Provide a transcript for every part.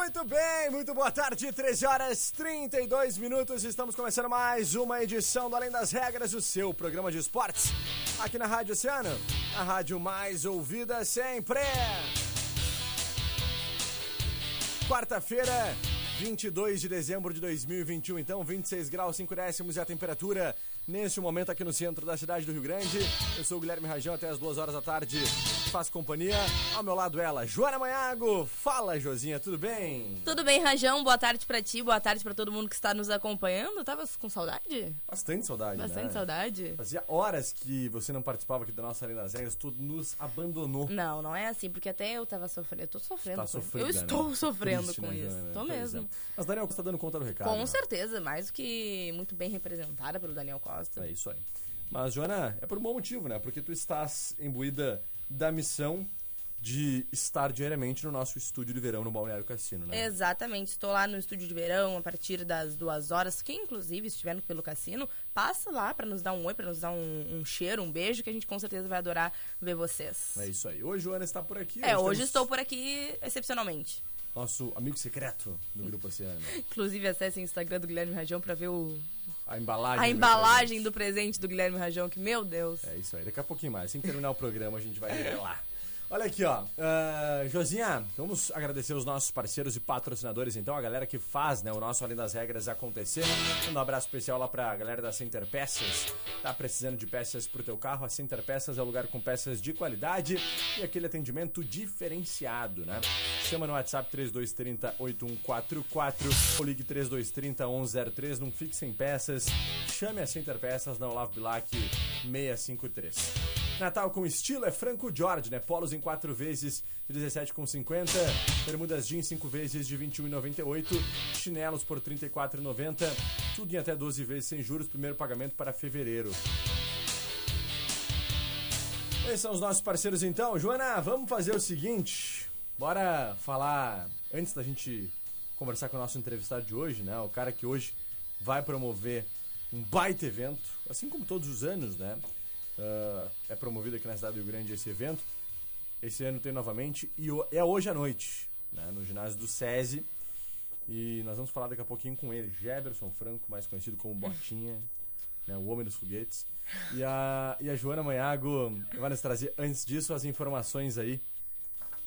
Muito bem, muito boa tarde, 13 horas 32 minutos. Estamos começando mais uma edição do Além das Regras, o seu programa de esportes, aqui na Rádio Oceano, a rádio mais ouvida sempre. Quarta-feira, 22 de dezembro de 2021, então 26 graus 5 décimos e a temperatura neste momento aqui no centro da cidade do Rio Grande. Eu sou o Guilherme Rajão, até as 2 horas da tarde faço companhia. Ao meu lado ela, Joana Manhago. Fala, Josinha, tudo bem? Tudo bem, Rajão? Boa tarde pra ti, boa tarde pra todo mundo que está nos acompanhando. Tava com saudade? Bastante saudade, Bastante né? saudade. Fazia horas que você não participava aqui da nossa Arena das Regras, tu nos abandonou. Não, não é assim, porque até eu tava sofrendo. Eu tô sofrendo. Tá sofrendo, eu né? estou sofrendo Triste, com né, isso. Joana? Tô Pois mesmo. é. Mas Daniel Costa tá dando conta do recado. Com né? certeza, mais do que muito bem representada pelo Daniel Costa. É isso aí. Mas, Joana, é por um bom motivo, né? Porque tu estás imbuída da missão de estar diariamente no nosso estúdio de verão no Balneário Cassino, né? Exatamente, estou lá no estúdio de verão a partir das duas horas. Quem, inclusive, estiver no- pelo cassino, passa lá pra nos dar um oi, pra nos dar um, um cheiro, um beijo, que a gente com certeza vai adorar ver vocês. É isso aí. Hoje, Joana está por aqui. É, hoje temos estou por aqui excepcionalmente. Nosso amigo secreto do Grupo Oceano. Inclusive, acesse o Instagram do Guilherme Rajão pra ver o, A embalagem. a do embalagem presente. do presente do Guilherme Rajão, que, meu Deus. É isso aí. Daqui a pouquinho mais. Assim que terminar o programa, a gente vai revelar. Olha aqui, ó. Ah, Josinha, vamos agradecer os nossos parceiros e patrocinadores, então, a galera que faz né, o nosso Além das Regras acontecer. Um abraço especial lá pra galera da Center Peças. Tá precisando de peças pro teu carro? A Center Peças é o lugar com peças de qualidade e aquele atendimento diferenciado, né? Chama no WhatsApp 3230 8144 ou ligue 3230 1103 num Fixe em Peças. Chame a Center Peças na Olavo Bilac 653. Natal com estilo é Franco George, né? Polos em 4 vezes de 17,50, bermudas jeans 5 vezes de 21,98, chinelos por 34,90, tudo em até 12 vezes sem juros, primeiro pagamento para fevereiro. Esses são os nossos parceiros então. Joana, vamos fazer o seguinte. Bora falar, antes da gente conversar com o nosso entrevistado de hoje, né? O cara que hoje vai promover um baita evento, assim como todos os anos, né? Ah, é promovido aqui na cidade do Rio Grande esse evento. Esse ano tem novamente e é hoje à noite, né? No ginásio do SESI. E nós vamos falar daqui a pouquinho com ele, Jefferson Franco, mais conhecido como Botinha, né? O homem dos foguetes. E a, e a Joana Manhago vai nos trazer, antes disso, as informações aí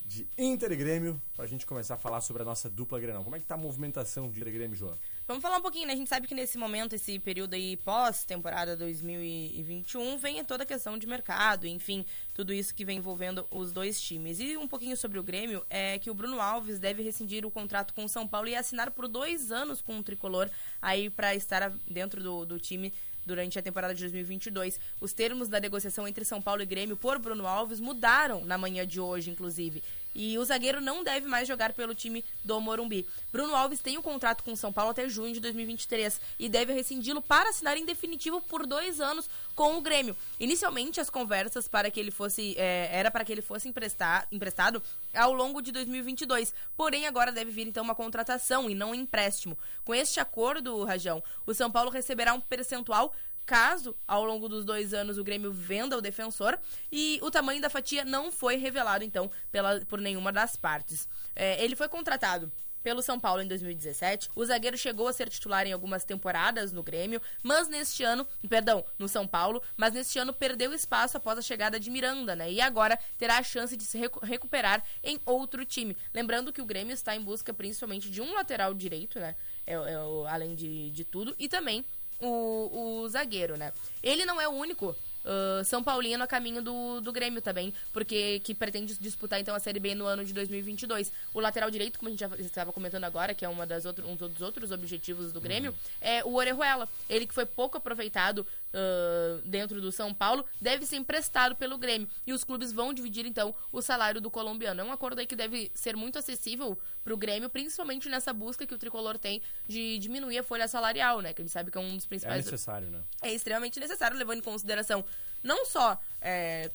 de Inter e Grêmio, pra gente começar a falar sobre a nossa dupla Grenal. Como é que tá a movimentação de Inter e Grêmio, Joana? Vamos falar um pouquinho, né? A gente sabe que nesse momento, esse período aí pós-temporada 2021, vem toda a questão de mercado, enfim, tudo isso que vem envolvendo os dois times. E um pouquinho sobre o Grêmio é que o Bruno Alves deve rescindir o contrato com o São Paulo e assinar por dois anos com o Tricolor aí para estar dentro do, do time durante a temporada de 2022. Os termos da negociação entre São Paulo e Grêmio por Bruno Alves mudaram na manhã de hoje, inclusive. E o zagueiro não deve mais jogar pelo time do Morumbi. Bruno Alves tem o contrato com o São Paulo até junho de 2023 e deve rescindi-lo para assinar em definitivo por dois anos com o Grêmio. Inicialmente, as conversas para que ele fosse é, era para que ele fosse emprestar, emprestado ao longo de 2022. Porém, agora deve vir então uma contratação e não um empréstimo. Com este acordo, Rajão, o São Paulo receberá um percentual caso ao longo dos dois anos o Grêmio venda o defensor e o tamanho da fatia não foi revelado então pela, por nenhuma das partes. É, ele foi contratado pelo São Paulo em 2017. O zagueiro chegou a ser titular em algumas temporadas no Grêmio, mas neste ano, perdão, no São Paulo, mas neste ano perdeu espaço após a chegada de Miranda, né? E agora terá a chance de se recu- recuperar em outro time. Lembrando que o Grêmio está em busca principalmente de um lateral direito, né? É, é além de, de tudo, e também o, o zagueiro, né? Ele não é o único uh, São Paulino a caminho do, do Grêmio também, porque que pretende disputar então a Série B no ano de 2022. O lateral direito, como a gente já estava comentando agora, que é uma das outro, um dos outros objetivos do Grêmio, uhum. é o Orejuela. Ele que foi pouco aproveitado uh, dentro do São Paulo, deve ser emprestado pelo Grêmio. E os clubes vão dividir então o salário do colombiano. É um acordo aí que deve ser muito acessível para o Grêmio, principalmente nessa busca que o tricolor tem de diminuir a folha salarial, né? Que a gente sabe que é um dos principais. É necessário, né? É extremamente necessário, levando em consideração não só é,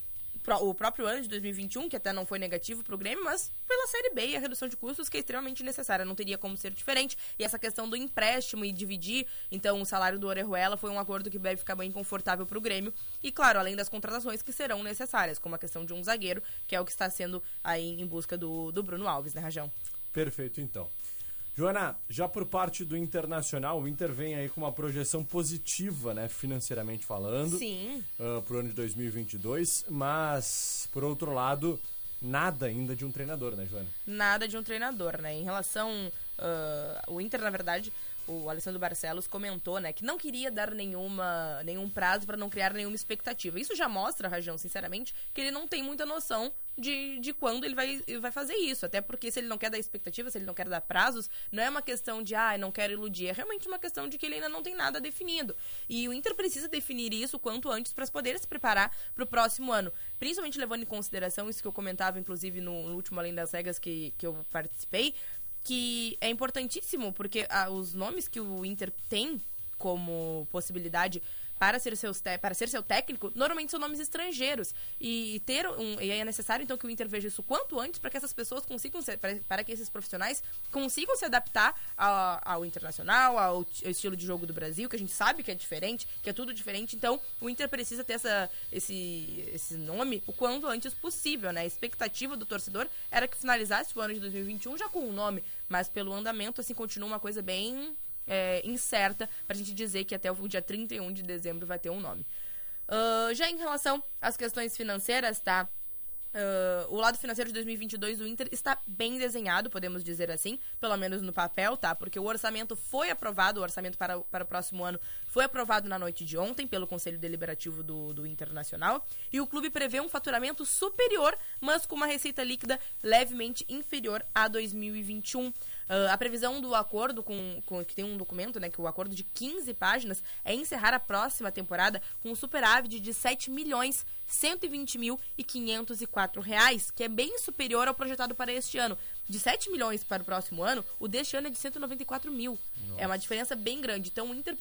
o próprio ano de 2021, que até não foi negativo para o Grêmio, mas pela Série B e a redução de custos que é extremamente necessária, não teria como ser diferente. E essa questão do empréstimo e dividir, então, o salário do Orejuela foi um acordo que deve ficar bem confortável para o Grêmio. E, claro, além das contratações que serão necessárias, como a questão de um zagueiro, que é o que está sendo aí em busca do, do Bruno Alves, né, Rajão? Perfeito, então. Joana, já por parte do Internacional, o Inter vem aí com uma projeção positiva, né, financeiramente falando. Sim. Uh, pro ano de 2022, mas, por outro lado, nada ainda de um treinador, né, Joana? Nada de um treinador, né? Em relação. Uh, o Inter, na verdade, o Alessandro Barcelos comentou, né, que não queria dar nenhuma, nenhum prazo para não criar nenhuma expectativa. Isso já mostra, Rajão, sinceramente, que ele não tem muita noção de, de quando ele vai, vai fazer isso. Até porque se ele não quer dar expectativa, se ele não quer dar prazos, não é uma questão de, ah, não quero iludir. É realmente uma questão de que ele ainda não tem nada definido. E o Inter precisa definir isso quanto antes para poder se preparar para o próximo ano. Principalmente levando em consideração isso que eu comentava, inclusive, no, no último Além das Regras que, que eu participei, que é importantíssimo, porque ah, os nomes que o Inter tem como possibilidade para ser, seus para ser seu técnico, normalmente são nomes estrangeiros. E ter um. E é necessário, então, que o Inter veja isso quanto antes para que essas pessoas consigam ser, para, para que esses profissionais consigam se adaptar ao, ao internacional, ao, ao, estilo de jogo do Brasil, que a gente sabe que é diferente, que é tudo diferente. Então, o Inter precisa ter essa, esse, esse nome o quanto antes possível, né? A expectativa do torcedor era que finalizasse o ano de 2021 já com o um nome mas pelo andamento, assim, continua uma coisa bem é, incerta pra gente dizer que até o dia 31 de dezembro vai ter um nome. Uh, já em relação às questões financeiras, tá? Uh, o lado financeiro de 2022 do Inter está bem desenhado, podemos dizer assim, pelo menos no papel, tá? Porque o orçamento foi aprovado, o orçamento para, para o próximo ano foi aprovado na noite de ontem pelo Conselho Deliberativo do, do Internacional. E o clube prevê um faturamento superior, mas com uma receita líquida levemente inferior a 2021. Uh, a previsão do acordo, com, com, que tem um documento, né, que o acordo de 15 páginas, é encerrar a próxima temporada com um superávit de 7 milhões 120 mil e 504 reais, que é bem superior ao projetado para este ano. De 7 milhões para o próximo ano, o deste ano é de 194 mil. Nossa. É uma diferença bem grande. Então o Inter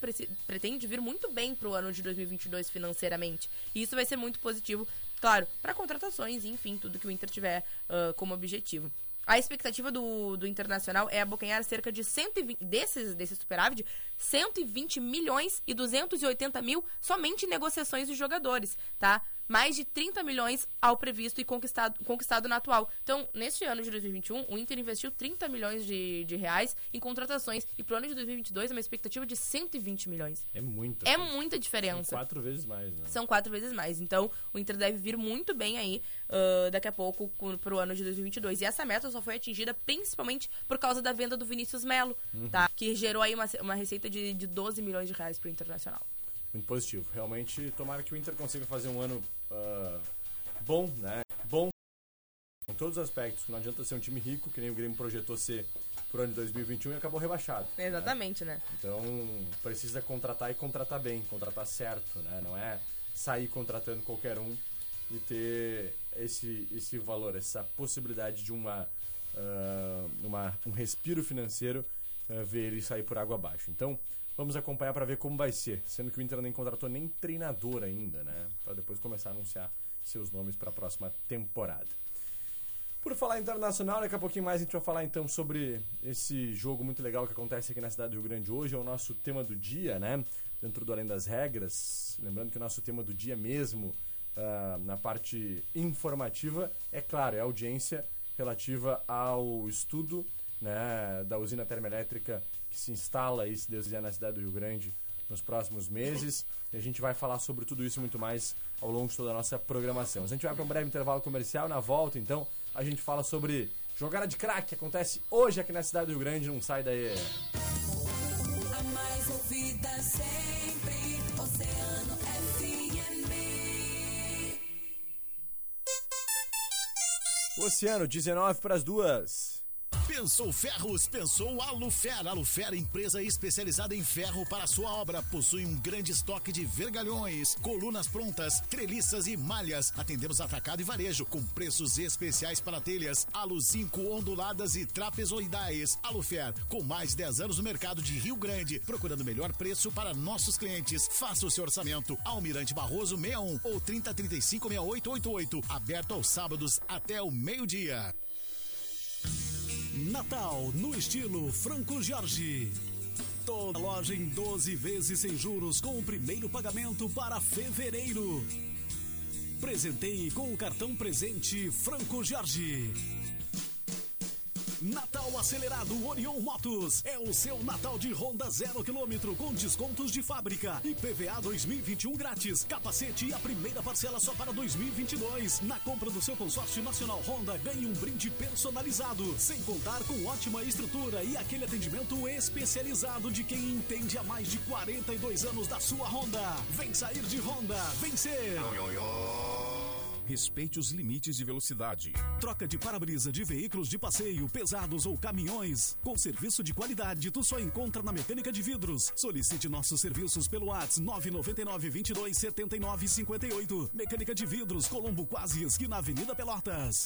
pretende vir muito bem para o ano de 2022 financeiramente. E isso vai ser muito positivo, claro, para contratações enfim, tudo que o Inter tiver uh, como objetivo. A expectativa do, do Internacional é abocanhar cerca de 120, desses, desse superávit, 120 milhões e 280 mil somente em negociações de jogadores, tá? Mais de 30 milhões ao previsto e conquistado, conquistado na atual. Então, neste ano de 2021, o Inter investiu 30 milhões de, de reais em contratações e pro ano de 2022 é uma expectativa de 120 milhões. É muito. É muita diferença. São quatro vezes mais, né? São quatro vezes mais. Então, o Inter deve vir muito bem aí uh, daqui a pouco pro ano de 2022. E essa meta só foi atingida principalmente por causa da venda do Vinícius Melo, uhum. tá? Que gerou aí uma, uma receita de, de 12 milhões de reais pro Internacional muito positivo. Realmente, tomara que o Inter consiga fazer um ano uh, bom, né? Bom em todos os aspectos. Não adianta ser um time rico, que nem o Grêmio projetou ser pro ano de 2021 e acabou rebaixado. Né? Exatamente, né? né? Então, precisa contratar e contratar bem, contratar certo, né? Não é sair contratando qualquer um e ter esse, esse valor, essa possibilidade de uma, uh, uma um respiro financeiro, uh, ver ele sair por água abaixo. Então, Vamos acompanhar para ver como vai ser, sendo que o Inter nem contratou nem treinador ainda, né? Para depois começar a anunciar seus nomes para a próxima temporada. Por falar internacional, daqui a pouquinho mais a gente vai falar então sobre esse jogo muito legal que acontece aqui na cidade do Rio Grande hoje. É o nosso tema do dia, né? Dentro do Além das Regras. Lembrando que o nosso tema do dia mesmo, uh, na parte informativa, é claro, é a audiência relativa ao estudo né, da usina termoelétrica que se instala, e se Deus quiser, na cidade do Rio Grande nos próximos meses. E a gente vai falar sobre tudo isso e muito mais ao longo de toda a nossa programação. A gente vai para um breve intervalo comercial. Na volta, então, a gente fala sobre jogada de craque que acontece hoje aqui na cidade do Rio Grande. Não sai daí. A mais ouvida sempre, Oceano Oceano, 19 para as duas. Pensou Ferros, pensou Alufer. Alufer, empresa especializada em ferro para sua obra. Possui um grande estoque de vergalhões, colunas prontas, treliças e malhas. Atendemos atacado e varejo com preços especiais para telhas, alu 5 onduladas e trapezoidais. Alufer, com mais de 10 anos no mercado de Rio Grande, procurando melhor preço para nossos clientes. Faça o seu orçamento. Almirante Barroso 61 ou 3035 6888. Aberto aos sábados até o meio-dia. Natal no estilo Franco Jorge. Toda loja em 12 vezes sem juros com o primeiro pagamento para fevereiro. Presenteie com o cartão presente Franco Jorge. Natal Acelerado Orion Motos. É o seu Natal de Honda zero quilômetro com descontos de fábrica. e PVA 2021 grátis. Capacete e a primeira parcela só para 2022. Na compra do seu consórcio nacional Honda, ganhe um brinde personalizado. Sem contar com ótima estrutura e aquele atendimento especializado de quem entende há mais de 42 anos da sua Honda. Vem sair de Honda, vencer. Respeite os limites de velocidade. Troca de para-brisa de veículos de passeio, pesados ou caminhões. Com serviço de qualidade, tu só encontra na Mecânica de Vidros. Solicite nossos serviços pelo WhatsApp 999 22 79 58. Mecânica de Vidros, Colombo Quase, esquina Avenida Pelotas.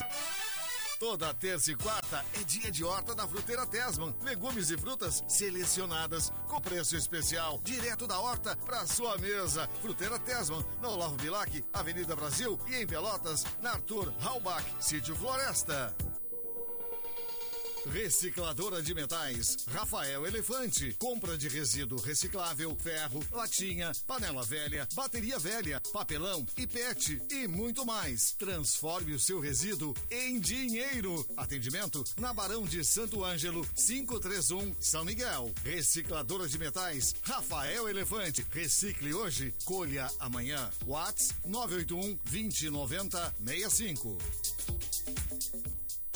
Toda terça e quarta é dia de horta da Fruteira Tesman. Legumes e frutas selecionadas com preço especial, direto da horta para sua mesa. Fruteira Tesman, na Olavo Bilac, Avenida Brasil e em Pelotas, na Arthur Halbach, Sítio Floresta. Recicladora de metais, Rafael Elefante. Compra de resíduo reciclável, ferro, latinha, panela velha, bateria velha, papelão e pet e muito mais. Transforme o seu resíduo em dinheiro. Atendimento na Barão de Santo Ângelo, 531 São Miguel. Recicladora de metais, Rafael Elefante. Recicle hoje, colha amanhã. Whats 981 2090 65.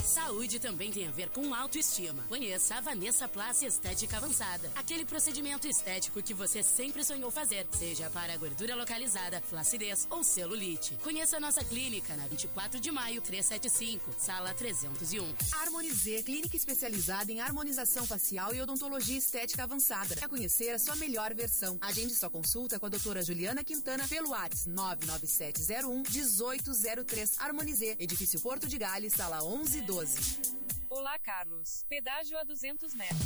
Saúde também tem a ver com autoestima. Conheça a Vanessa Place Estética Avançada. Aquele procedimento estético que você sempre sonhou fazer, seja para gordura localizada, flacidez ou celulite. Conheça a nossa clínica na 24 de maio, 375, sala 301. Harmonizer, clínica especializada em harmonização facial e odontologia estética avançada. Para conhecer a sua melhor versão, agende sua consulta com a doutora Juliana Quintana pelo WhatsApp 99701 1803. Harmonizer, edifício Porto de Gales, sala 1112. Olá, Carlos. Pedágio a 200 metros.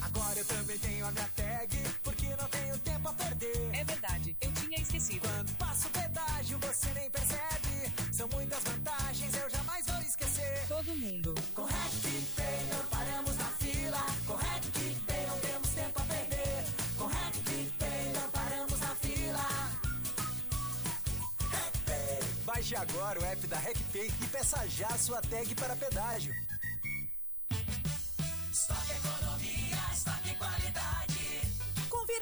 Agora eu também tenho a minha tag, porque não tenho tempo a perder. É verdade, eu tinha esquecido. Quando passo o pedágio, você nem percebe. São muitas vantagens, eu jamais vou esquecer. Todo mundo. Com Baixe agora o app da RecPay e peça já sua tag para pedágio.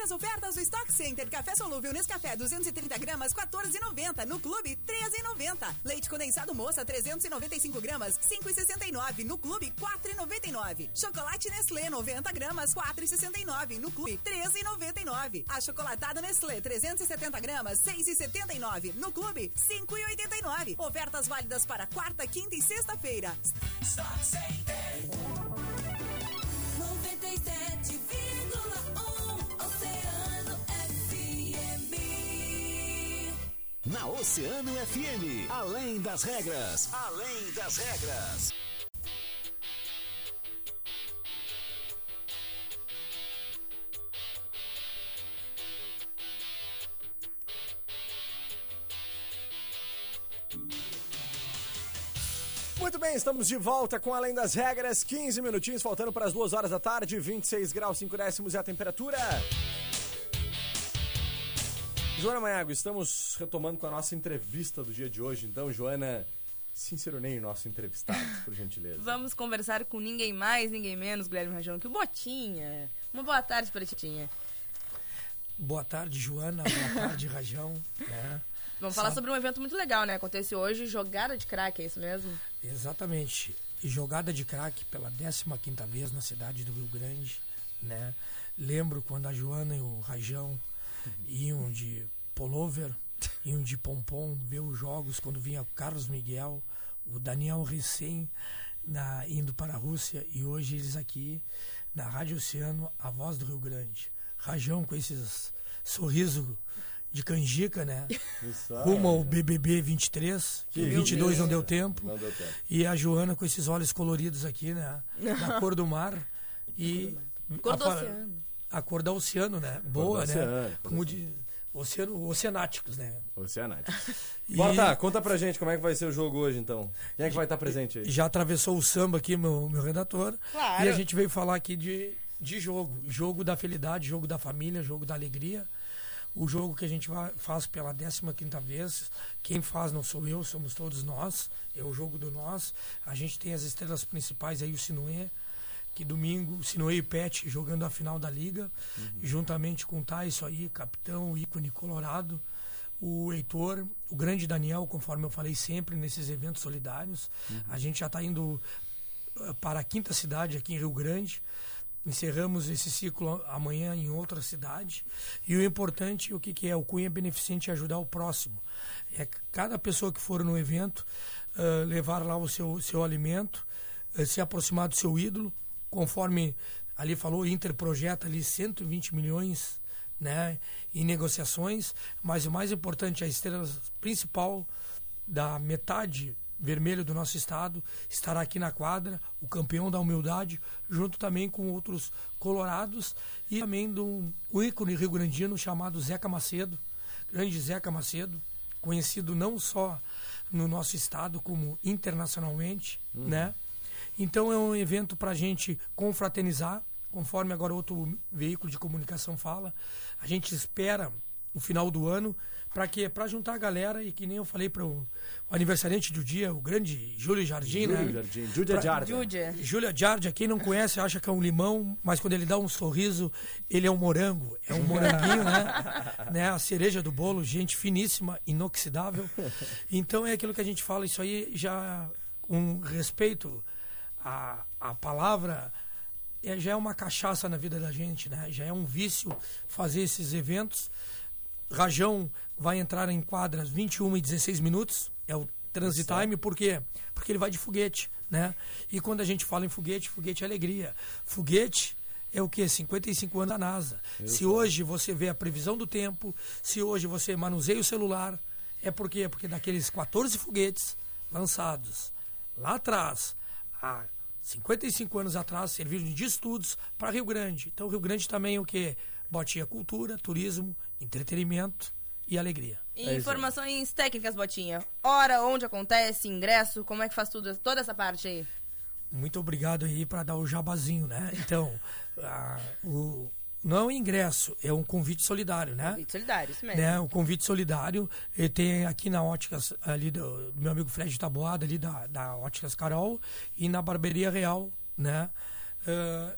Confira as ofertas do Stock Center. Café solúvel Nescafé 230 gramas, 14,90. No clube, 13,90. Leite condensado moça, 395 gramas, 5,69. No clube, 4,99. Chocolate Nestlé, 90 gramas, 4,69. No clube, 13,99. A chocolatada Nestlé, 370 gramas, 6,79. No clube, 5,89. Ofertas válidas para quarta, quinta e sexta-feira. Stock Center. Na Oceano FM, além das regras, além das regras. Muito bem, estamos de volta com Além das Regras. 15 minutinhos, faltando para as 2 horas da tarde, 26 graus 5 décimos é a temperatura. Joana Maiago, estamos retomando com a nossa entrevista do dia de hoje. Então, Joana, sinceroneie o nosso entrevistado, por gentileza. Vamos conversar com ninguém mais, ninguém menos, Guilherme Rajão, que o Botinha. Uma boa tarde para ti, Botinha. Boa tarde, Joana. Boa tarde, Rajão. Né? Vamos falar sobre um evento muito legal, né? Acontece hoje, jogada de crack, é isso mesmo? Exatamente. Jogada de crack pela 15ª vez na cidade do Rio Grande, né? Lembro quando a Joana e o Rajão iam de polover, iam de pompom ver os jogos, quando vinha o Carlos Miguel, o Daniel recém na, indo para a Rússia e hoje eles aqui na Rádio Oceano, a voz do Rio Grande. Rajão com esses sorriso de canjica, né? Isso. Rumo ao BBB 23, que Que 22 não deu tempo. Não deu tempo. E a Joana com esses olhos coloridos aqui, né? Da cor do mar. E Cor do oceano. A cor do oceano, né? Boa, né? oceano, Como de oceano, oceanáticos, né? Oceanático. E- Bota, conta pra gente como é que vai ser o jogo hoje, então. Quem é que vai estar presente aí? Já atravessou o samba aqui, meu, meu redator. Claro. E a gente veio falar aqui de, de jogo. Jogo da felicidade, jogo da família, jogo da alegria. O jogo que a gente faz pela 15ª vez. Quem faz não sou eu, somos todos nós. É o jogo do nós. A gente tem as estrelas principais aí, o Sinuê. Que domingo, o e Pet jogando a final da Liga. Juntamente com o Tyson aí, capitão, ícone colorado o Heitor, o grande Daniel, conforme eu falei sempre nesses eventos solidários. A gente já está indo eh, para a quinta cidade aqui em Rio Grande. Encerramos esse ciclo amanhã em outra cidade. E o importante, o que, que é? O Cunha Beneficente é ajudar o próximo. É cada pessoa que for no evento eh, levar lá o seu, seu alimento, eh, se aproximar do seu ídolo, conforme ali falou, Inter projeta ali 120 milhões né, em negociações, mas o mais importante, a estrela principal da metade vermelha do nosso estado estará aqui na quadra, o campeão da humildade, junto também com outros colorados e também do um ícone rio-grandino chamado Zeca Macedo, grande Zeca Macedo, conhecido não só no nosso estado como internacionalmente, né? Então é um evento para a gente confraternizar, conforme agora outro veículo de comunicação fala. A gente espera o final do ano para quê? Para juntar a galera e que nem eu falei para o, aniversariante do dia, o grande Júlio Jardim, Júlio né? Jardim, Júlia Pra- Jardim. Júlia. Júlia Jardim, quem não conhece acha que é um limão, mas quando ele dá um sorriso, ele é um morango. É um moranguinho, né? né? A cereja do bolo, gente finíssima, inoxidável. Então é aquilo que a gente fala, isso aí já com respeito à, à palavra, é, já é uma cachaça na vida da gente, né? Já é um vício fazer esses eventos. Rajão vai entrar em quadras 21 e 16 minutos, é o transit time, por quê? Porque ele vai de foguete, né? E quando a gente fala em foguete, foguete é alegria. Foguete é o que? 55 anos da NASA. Se hoje você vê a previsão do tempo, se hoje você manuseia o celular, é por quê? Porque daqueles 14 foguetes lançados lá atrás, há 55 anos atrás, serviram de estudos para Rio Grande. Então, Rio Grande também é o que? Botinha cultura, turismo, entretenimento e alegria. E informações técnicas, Botinha. Hora, onde acontece, ingresso, como é que faz tudo, toda essa parte aí? Muito obrigado aí para dar o jabazinho, né? Então, a- o, não é um ingresso, é um convite solidário, né? Convite solidário, isso mesmo. né, o convite solidário. Ele tem aqui na Óticas, ali do, do meu amigo Fred Taboada, ali da, da Óticas Carol, e na Barbearia Real, né? Ah,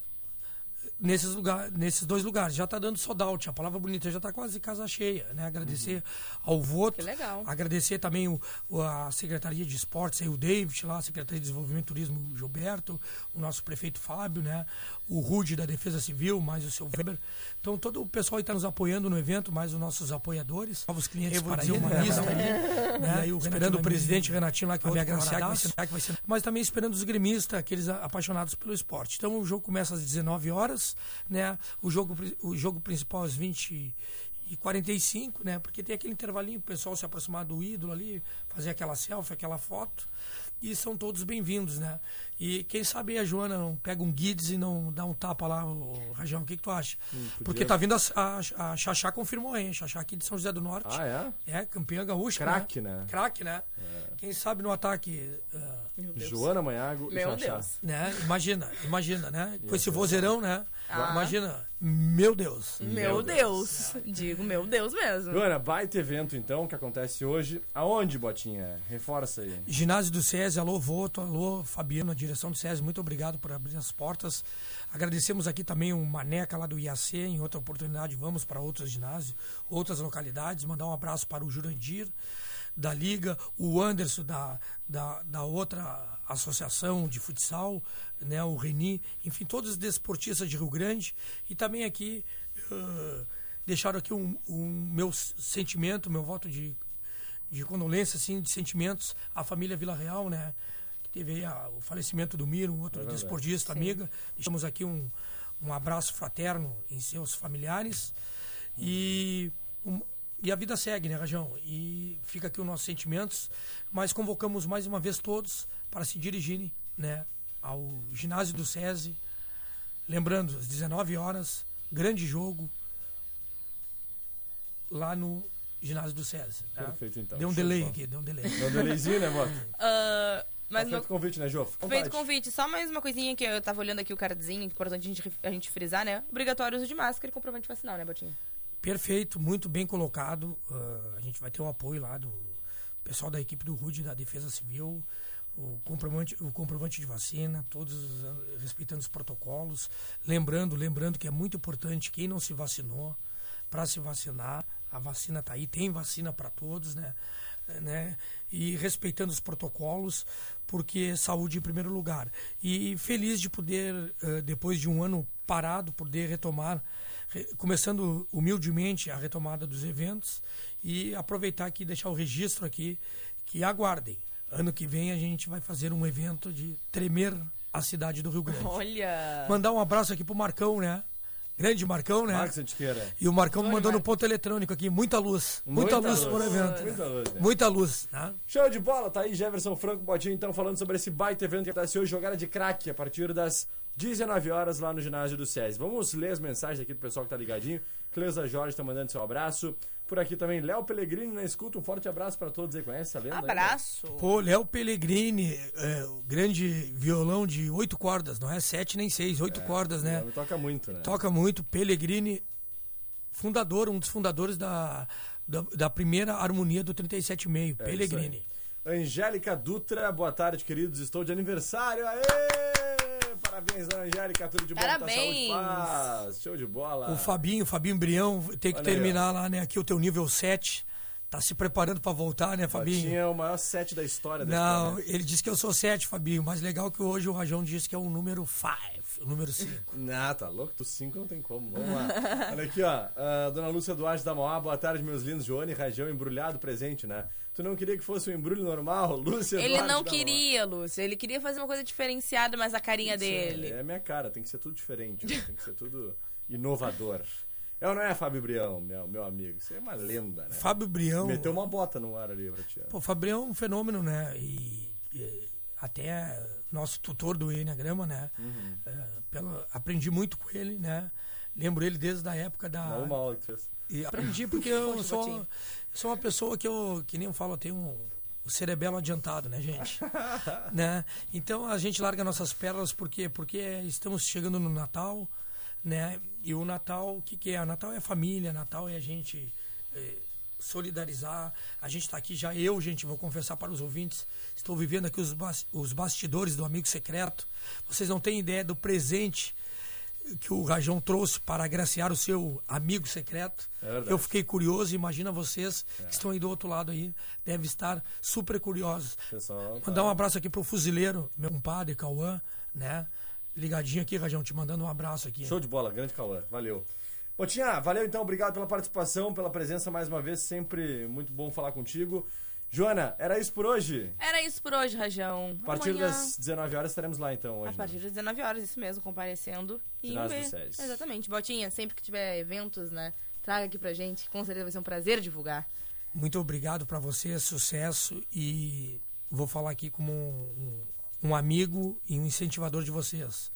nesses, lugar, nesses dois lugares. Já está dando sold out, a palavra bonita já está quase casa cheia, né? Agradecer ao voto. Que legal. Agradecer também o, o- a Secretaria de Esportes, aí o David lá, a Secretaria de Desenvolvimento e Turismo, o Gilberto, o nosso prefeito Fábio, né? O Rude da Defesa Civil, mais o seu Weber. Então todo o pessoal está nos apoiando no evento, mais os nossos apoiadores, novos clientes para ir, uma lista ali, né? aí o esperando o presidente me- Renatinho lá que vai me agraciar, que vai ser, que vai ser, mas também esperando os gremistas, aqueles apaixonados pelo esporte. Então o jogo começa às 19 horas, né? O jogo o jogo principal às 20 e 45, né? Porque tem aquele intervalinho o pessoal se aproximar do ídolo ali, fazer aquela selfie, aquela foto. E são todos bem-vindos, né? E quem sabe a Joana não pega um guides e não dá um tapa lá, o Rajão, o que, que tu acha? Hum, podia- Porque tá vindo a, a, a Xaxá confirmou, hein? Xaxá aqui de São José do Norte. Ah, é? É, campeã gaúcha. Craque, né? Craque, né? Quem sabe no ataque. ah, Joana Manhago e Meu Xaxá. Deus. né? Imagina, imagina, né? Com esse ser vozeirão, né? Ah. Imagina, meu Deus. Meu, Deus. Digo, meu Deus mesmo. Joana, baita evento então que acontece hoje. Aonde, Botinha? Reforça aí. Ginásio do SESI, alô Voto, alô Fabiano, a direção do SESI, muito obrigado por abrir as portas. Agradecemos aqui também o Maneca lá do IAC, em outra oportunidade vamos para outros ginásios, outras localidades. Mandar um abraço para o Jurandir da Liga, o Anderson da, da, da outra associação de futsal, né, o Reni, enfim, todos os desportistas de Rio Grande. E também aqui uh, deixaram aqui um, um meu sentimento, meu voto de de condolência, assim, de sentimentos à família Vila Real, né? Que teve aí a- o falecimento do Miro, um outro É desportista, Sim. amiga. Deixamos aqui um, um abraço fraterno em seus familiares. E, um- e a vida segue, né, Rajão? E fica aqui os nossos sentimentos. Mas convocamos mais uma vez todos para se dirigirem né, ao ginásio do SESI. Lembrando, às 19 horas, grande jogo lá no ginásio do SESI. tá? Perfeito, então. Deu um Show de delay bola. aqui, deu um delay. Deu um delayzinho, né, Mota? Ah, mas Tá feito o convite, né, Jô? Feito vontade. convite, só mais uma coisinha que eu tava olhando aqui o cardzinho, importante a gente, a gente frisar, né? Obrigatório uso de máscara e comprovante vacinal, né, Botinha? Perfeito, muito bem colocado. Ah, a gente vai ter o apoio lá do pessoal da equipe do RUD, da Defesa Civil, o comprovante, o comprovante de vacina, todos ah, respeitando os protocolos. Lembrando, lembrando que é muito importante quem não se vacinou para se vacinar. A vacina está aí, tem vacina para todos, né? né? E respeitando os protocolos, porque saúde em primeiro lugar. E feliz de poder, eh, depois de um ano parado, poder retomar, re- começando humildemente a retomada dos eventos e aproveitar aqui, deixar o registro aqui, que aguardem. Ano que vem a gente vai fazer um evento de tremer a cidade do Rio Grande. Olha! Mandar um abraço aqui pro Marcão, né? Grande Marcão, né? Marcos Antiqueira. E o Marcão me mandou no ponto eletrônico aqui, muita luz. Muita, Muita luz, luz. por evento. Muita luz, né? Muita luz, né? Show de bola, tá aí Jefferson Franco Botinho, então, falando sobre esse baita evento que acontece hoje, jogada de craque, a partir das 19 horas lá no ginásio do SESI. Vamos ler as mensagens aqui do pessoal que tá ligadinho. Cleusa Jorge tá mandando seu abraço. Por aqui também, Léo Pellegrini na escuta, um forte abraço pra todos aí, conhece, tá lendo? aí, Abraço! Pô, Léo Pellegrini, é, o grande violão de oito cordas, não é sete nem seis, oito É, cordas, né? toca muito, né? Toca muito. Pellegrini, fundador, um dos fundadores da, da, da primeira harmonia do 37,5. É Pellegrini. aí. Angélica Dutra, boa tarde, queridos. Estou de aniversário. Aê! Parabéns, dona Angélica. Tudo de bom. Tá Parabéns! saúde, paz. Show de bola. O Fabinho, o Fabinho Brião, tem que Olha aí, terminar lá, né? Aqui o teu nível 7. Tá se preparando pra voltar, né, Fabinho? Tinha é o maior set da história da Não, história. ele disse que eu sou 7, Fabinho. Mas legal que hoje o Rajão disse que é o número 5, o número 5. Não, tá louco? Tu 5 não tem como. Vamos lá. Olha aqui, ó. Ah, dona Lúcia Duarte da Mauá, boa tarde, meus lindos. Joane Rajão, embrulhado presente, né? Tu não queria que fosse um embrulho normal, Lúcia Ele Duarte não queria, Lúcio. Ele queria fazer uma coisa diferenciada, mas a carinha. Isso é- dele. É a minha cara, tem que ser tudo diferente, né? tem que ser tudo inovador. É ou não é, Fábio Brião, meu, meu amigo? Você é uma lenda, né? Fábio Brião. Meteu uma bota no ar ali pra ti. Pô, o Fabrião é um fenômeno, né? E, e até nosso tutor do Enneagrama, né? Uhum. É, pelo- aprendi muito com ele, né? Lembro ele desde a época da. Não, uma aula que tu fez. E aprendi porque eu sou, sou uma pessoa que eu, que nem eu falo, eu tenho um, o cerebelo adiantado, né, gente? né? Então a gente larga nossas pérolas porque porque estamos chegando no Natal, né? E o Natal, o que, que é? O Natal é família, Natal é a gente eh, solidarizar. A gente está aqui já, eu, gente, vou confessar para os ouvintes, estou vivendo aqui os, os bastidores do amigo secreto. Vocês não têm ideia do presente que o Rajão trouxe para agraciar o seu amigo secreto. É eu fiquei curioso, imagina vocês que estão aí do outro lado aí, devem estar super curiosos. Pessoal, tá- Mandar um abraço aqui pro fuzileiro, meu compadre, Cauã, né? Ligadinho aqui, Rajão, te mandando um abraço aqui. Show de bola, grande Cauã, valeu. Botinha, valeu então, obrigado pela participação, pela presença mais uma vez, sempre muito bom falar contigo. Joana, era isso por hoje? Era isso por hoje, Rajão. A partir Amanhã, das 19 horas estaremos lá então hoje. A partir das 19 horas, isso mesmo, comparecendo. E do SESI. Exatamente. Botinha, sempre que tiver eventos, né? Traga aqui pra gente. Com certeza vai ser um prazer divulgar. Muito obrigado para você, sucesso e vou falar aqui como um, um- um amigo e um incentivador de vocês.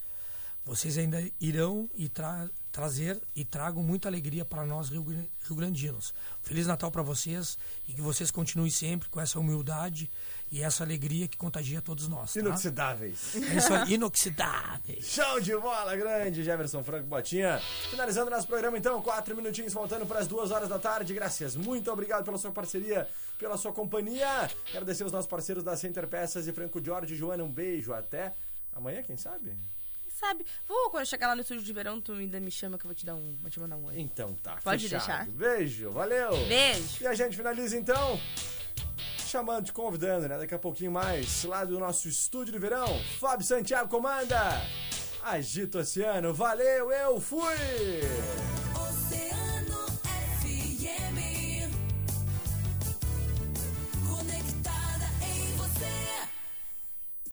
Vocês ainda irão e tra- trazer e tragam muita alegria para nós rio, Gran- rio-grandinos. Feliz Natal para vocês e que vocês continuem sempre com essa humildade e essa alegria que contagia todos nós. Tá? Inoxidáveis. É isso aí, inoxidáveis. Show de bola, grande Jefferson Franco Botinha. Finalizando nosso programa, então, quatro minutinhos faltando para as duas horas da tarde. Graças, muito obrigado pela sua parceria, pela sua companhia. Agradecer os nossos parceiros da Center Peças e Franco Jorge. Joana, um beijo. Até amanhã, quem sabe? Sabe? Vou, quando eu chegar lá no estúdio de verão, tu ainda me chama que eu vou te dar um. Vou te mandar um oi. Então tá, Pode fechado. deixar. Beijo, valeu. Beijo. E a gente finaliza então chamando, te convidando, né? Daqui a pouquinho mais, lá do nosso estúdio de verão, Fábio Santiago comanda. Agito Oceano, valeu, eu fui!